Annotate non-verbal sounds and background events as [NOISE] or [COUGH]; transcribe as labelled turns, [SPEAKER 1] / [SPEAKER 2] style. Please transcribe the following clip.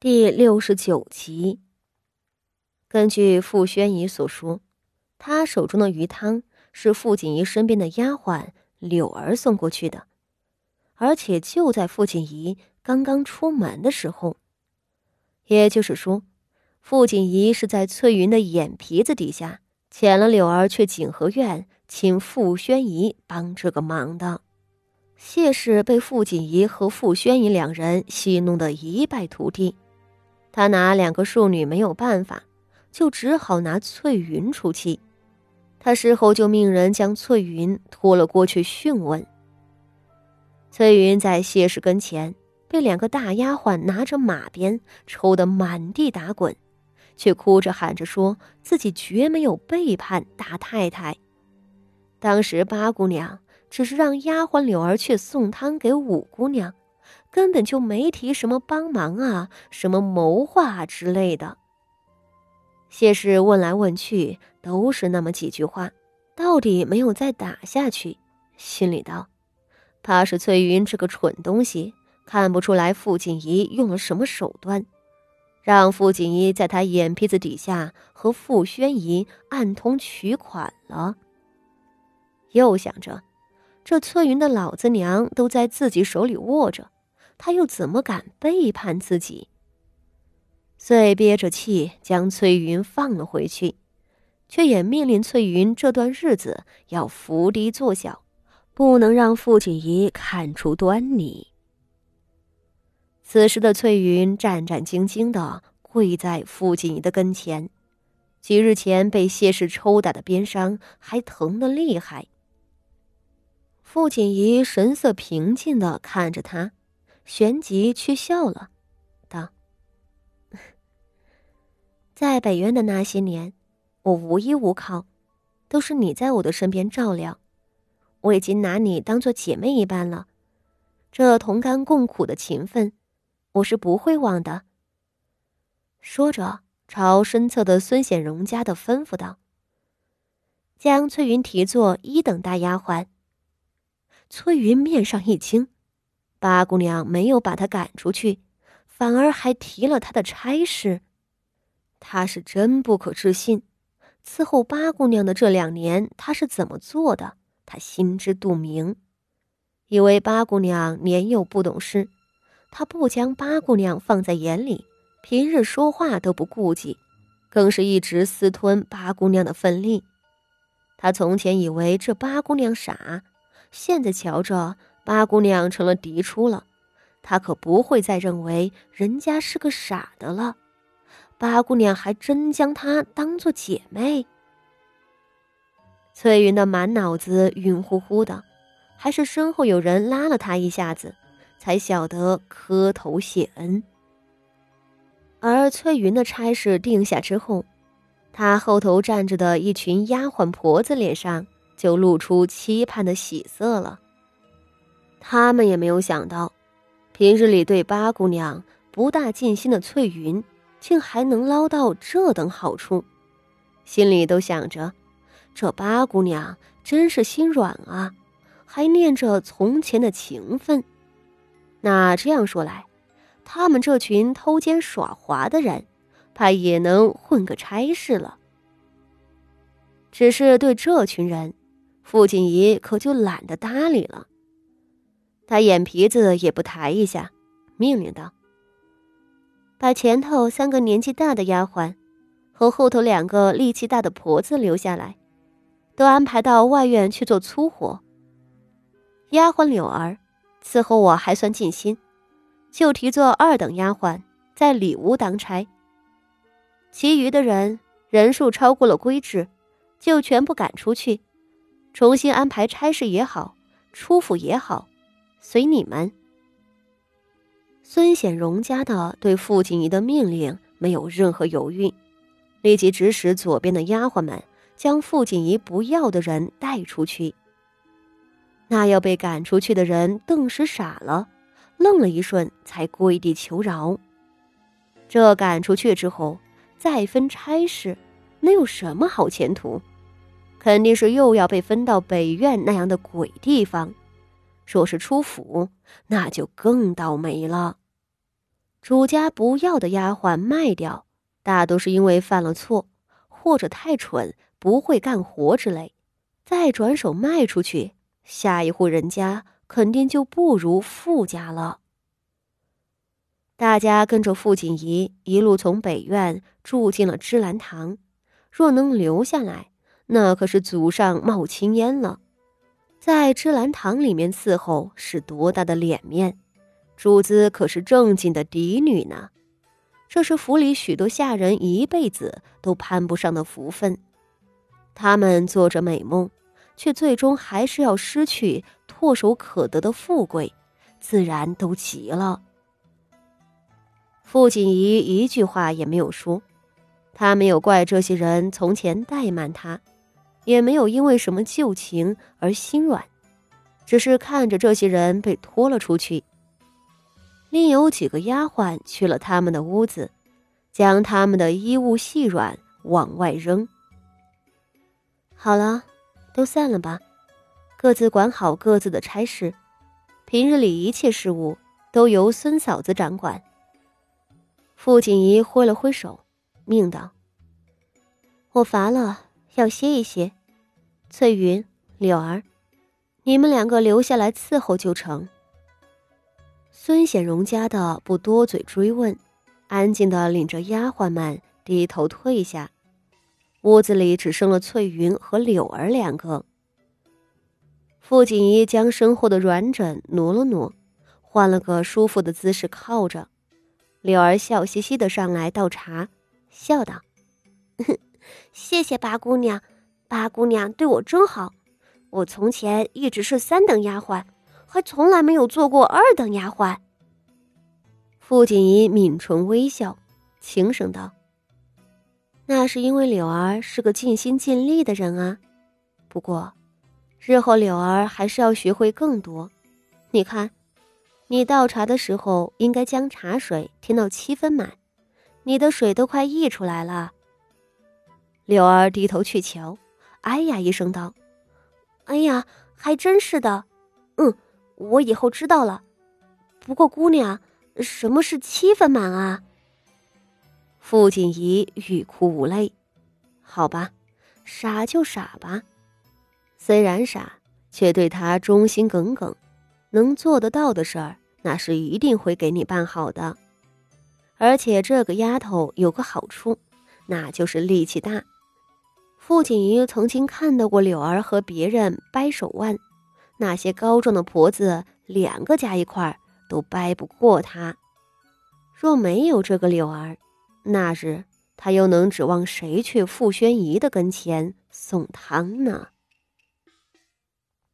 [SPEAKER 1] 第六十九集。根据傅宣仪所说，他手中的鱼汤是傅锦仪身边的丫鬟柳儿送过去的，而且就在傅锦仪刚刚出门的时候。也就是说，傅锦仪是在翠云的眼皮子底下遣了柳儿去景和院，请傅宣仪帮这个忙的。谢氏被傅锦仪和傅宣仪两人戏弄得一败涂地。他拿两个庶女没有办法，就只好拿翠云出气。他事后就命人将翠云拖了过去讯问。翠云在谢氏跟前被两个大丫鬟拿着马鞭抽得满地打滚，却哭着喊着说自己绝没有背叛大太太。当时八姑娘只是让丫鬟柳儿去送汤给五姑娘。根本就没提什么帮忙啊，什么谋划之类的。谢氏问来问去，都是那么几句话，到底没有再打下去。心里道：怕是翠云这个蠢东西看不出来傅锦仪用了什么手段，让傅锦仪在他眼皮子底下和傅宣仪暗通取款了。又想着，这翠云的老子娘都在自己手里握着。他又怎么敢背叛自己？遂憋着气将翠云放了回去，却也命令翠云这段日子要伏低做小，不能让傅锦仪看出端倪。此时的翠云战战兢兢的跪在傅锦仪的跟前，几日前被谢氏抽打的鞭伤还疼得厉害。傅锦仪神色平静的看着他。旋即却笑了，道：“在北渊的那些年，我无依无靠，都是你在我的身边照料，我已经拿你当做姐妹一般了。这同甘共苦的情分，我是不会忘的。”说着，朝身侧的孙显荣家的吩咐道：“将翠云提作一等大丫鬟。”翠云面上一惊。八姑娘没有把他赶出去，反而还提了他的差事，他是真不可置信。伺候八姑娘的这两年，他是怎么做的？他心知肚明。以为八姑娘年幼不懂事，他不将八姑娘放在眼里，平日说话都不顾忌，更是一直私吞八姑娘的份力。他从前以为这八姑娘傻，现在瞧着。八姑娘成了嫡出了，他可不会再认为人家是个傻的了。八姑娘还真将她当做姐妹。翠云的满脑子晕乎乎的，还是身后有人拉了她一下子，才晓得磕头谢恩。而翠云的差事定下之后，她后头站着的一群丫鬟婆子脸上就露出期盼的喜色了。他们也没有想到，平日里对八姑娘不大尽心的翠云，竟还能捞到这等好处，心里都想着：这八姑娘真是心软啊，还念着从前的情分。那这样说来，他们这群偷奸耍滑的人，怕也能混个差事了。只是对这群人，傅锦仪可就懒得搭理了。他眼皮子也不抬一下，命令道：“把前头三个年纪大的丫鬟，和后头两个力气大的婆子留下来，都安排到外院去做粗活。丫鬟柳儿伺候我还算尽心，就提做二等丫鬟，在里屋当差。其余的人人数超过了规制，就全部赶出去，重新安排差事也好，出府也好。”随你们。孙显荣家的对傅锦仪的命令没有任何犹豫，立即指使左边的丫鬟们将傅锦仪不要的人带出去。那要被赶出去的人顿时傻了，愣了一瞬，才跪地求饶。这赶出去之后，再分差事，能有什么好前途？肯定是又要被分到北院那样的鬼地方。若是出府，那就更倒霉了。主家不要的丫鬟卖掉，大都是因为犯了错，或者太蠢不会干活之类，再转手卖出去，下一户人家肯定就不如富家了。大家跟着傅锦仪一路从北院住进了芝兰堂，若能留下来，那可是祖上冒青烟了。在芝兰堂里面伺候是多大的脸面，主子可是正经的嫡女呢。这是府里许多下人一辈子都攀不上的福分。他们做着美梦，却最终还是要失去唾手可得的富贵，自然都急了。傅锦仪一句话也没有说，他没有怪这些人从前怠慢他，也没有因为什么旧情而心软，只是看着这些人被拖了出去。另有几个丫鬟去了他们的屋子，将他们的衣物细软往外扔。好了，都散了吧，各自管好各自的差事，平日里一切事务都由孙嫂子掌管。傅锦仪挥了挥手，命道：“我乏了，要歇一歇。翠云、柳儿，你们两个留下来伺候就成。”孙显荣家的不多嘴追问，安静的领着丫鬟们低头退下。屋子里只剩了翠云和柳儿两个。傅锦衣将身后的软枕挪了挪，换了个舒服的姿势靠着。柳儿笑嘻嘻的上来倒茶，笑道：“ [LAUGHS]
[SPEAKER 2] 谢谢八姑娘，八姑娘对我真好。我从前一直是三等丫鬟，还从来没有做过二等丫鬟。”
[SPEAKER 1] 傅锦仪抿唇微笑，轻声道：“那是因为柳儿是个尽心尽力的人啊。不过，日后柳儿还是要学会更多。你看。”你倒茶的时候，应该将茶水添到七分满。你的水都快溢出来了。柳儿低头去瞧，哎呀一声道：“
[SPEAKER 2] 哎呀，还真是的。嗯，我以后知道了。不过姑娘，什么是七分满啊？”
[SPEAKER 1] 傅锦仪欲哭无泪。好吧，傻就傻吧。虽然傻，却对他忠心耿耿。能做得到的事儿，那是一定会给你办好的。而且这个丫头有个好处，那就是力气大。傅锦怡曾经看到过柳儿和别人掰手腕，那些高壮的婆子两个加一块都掰不过她。若没有这个柳儿，那日她又能指望谁去傅宣仪的跟前送汤呢？